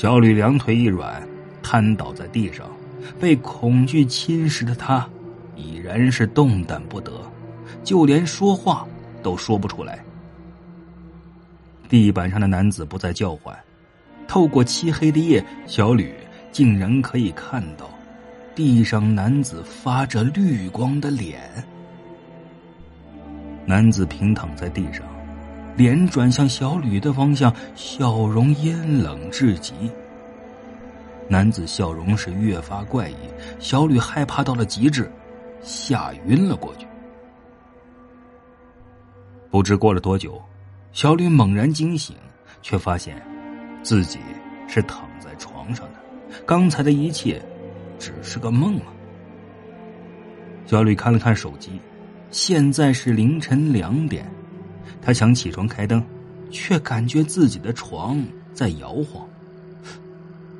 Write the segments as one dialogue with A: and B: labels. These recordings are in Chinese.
A: 小吕两腿一软，瘫倒在地上，被恐惧侵蚀的他已然是动弹不得，就连说话都说不出来。地板上的男子不再叫唤，透过漆黑的夜，小吕竟然可以看到地上男子发着绿光的脸。男子平躺在地上。脸转向小吕的方向，笑容阴冷至极。男子笑容是越发怪异，小吕害怕到了极致，吓晕了过去。不知过了多久，小吕猛然惊醒，却发现自己是躺在床上的，刚才的一切只是个梦啊！小吕看了看手机，现在是凌晨两点。他想起床开灯，却感觉自己的床在摇晃。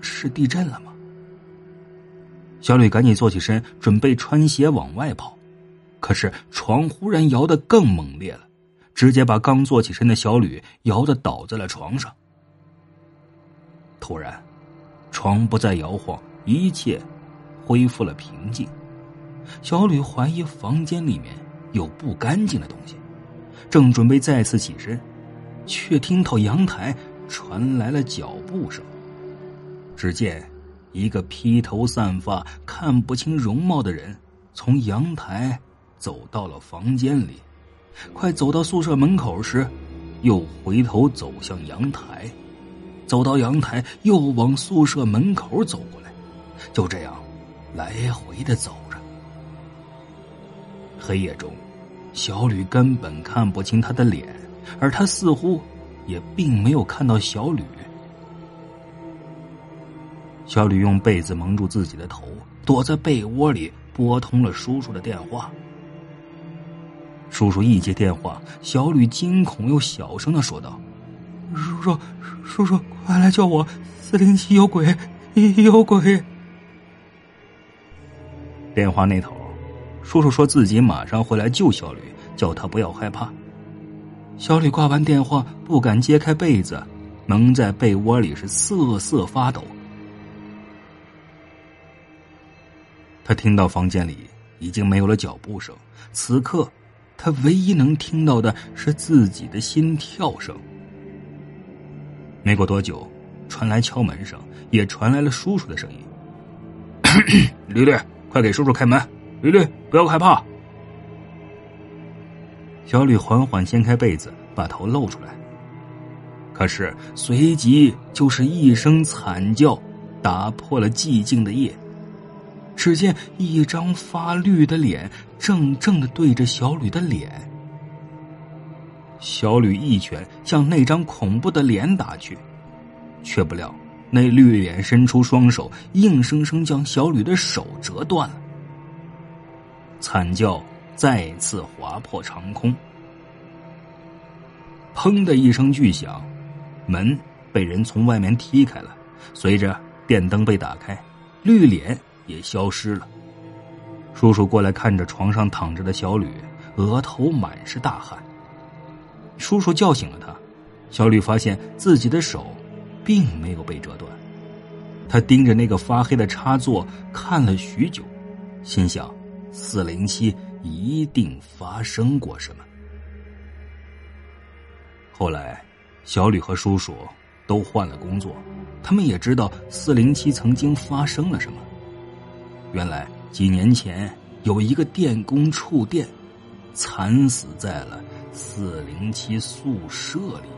A: 是地震了吗？小吕赶紧坐起身，准备穿鞋往外跑，可是床忽然摇得更猛烈了，直接把刚坐起身的小吕摇得倒在了床上。突然，床不再摇晃，一切恢复了平静。小吕怀疑房间里面有不干净的东西。正准备再次起身，却听到阳台传来了脚步声。只见一个披头散发、看不清容貌的人从阳台走到了房间里，快走到宿舍门口时，又回头走向阳台，走到阳台又往宿舍门口走过来，就这样来回的走着。黑夜中。小吕根本看不清他的脸，而他似乎也并没有看到小吕。小吕用被子蒙住自己的头，躲在被窝里，拨通了叔叔的电话。叔叔一接电话，小吕惊恐又小声的说道：“
B: 叔叔，叔叔，快来救我！四零七有鬼，有鬼！”
A: 电话那头。叔叔说自己马上会来救小吕，叫他不要害怕。小吕挂完电话，不敢揭开被子，蒙在被窝里是瑟瑟发抖。他听到房间里已经没有了脚步声，此刻他唯一能听到的是自己的心跳声。没过多久，传来敲门声，也传来了叔叔的声音：“ 吕吕，快给叔叔开门。”吕吕，不要害怕。小吕缓缓掀开被子，把头露出来。可是随即就是一声惨叫，打破了寂静的夜。只见一张发绿的脸，正正的对着小吕的脸。小吕一拳向那张恐怖的脸打去，却不料那绿脸伸出双手，硬生生将小吕的手折断了。惨叫再次划破长空，砰的一声巨响，门被人从外面踢开了。随着电灯被打开，绿脸也消失了。叔叔过来看着床上躺着的小吕，额头满是大汗。叔叔叫醒了他，小吕发现自己的手并没有被折断。他盯着那个发黑的插座看了许久，心想。四零七一定发生过什么。后来，小吕和叔叔都换了工作，他们也知道四零七曾经发生了什么。原来几年前有一个电工触电，惨死在了四零七宿舍里。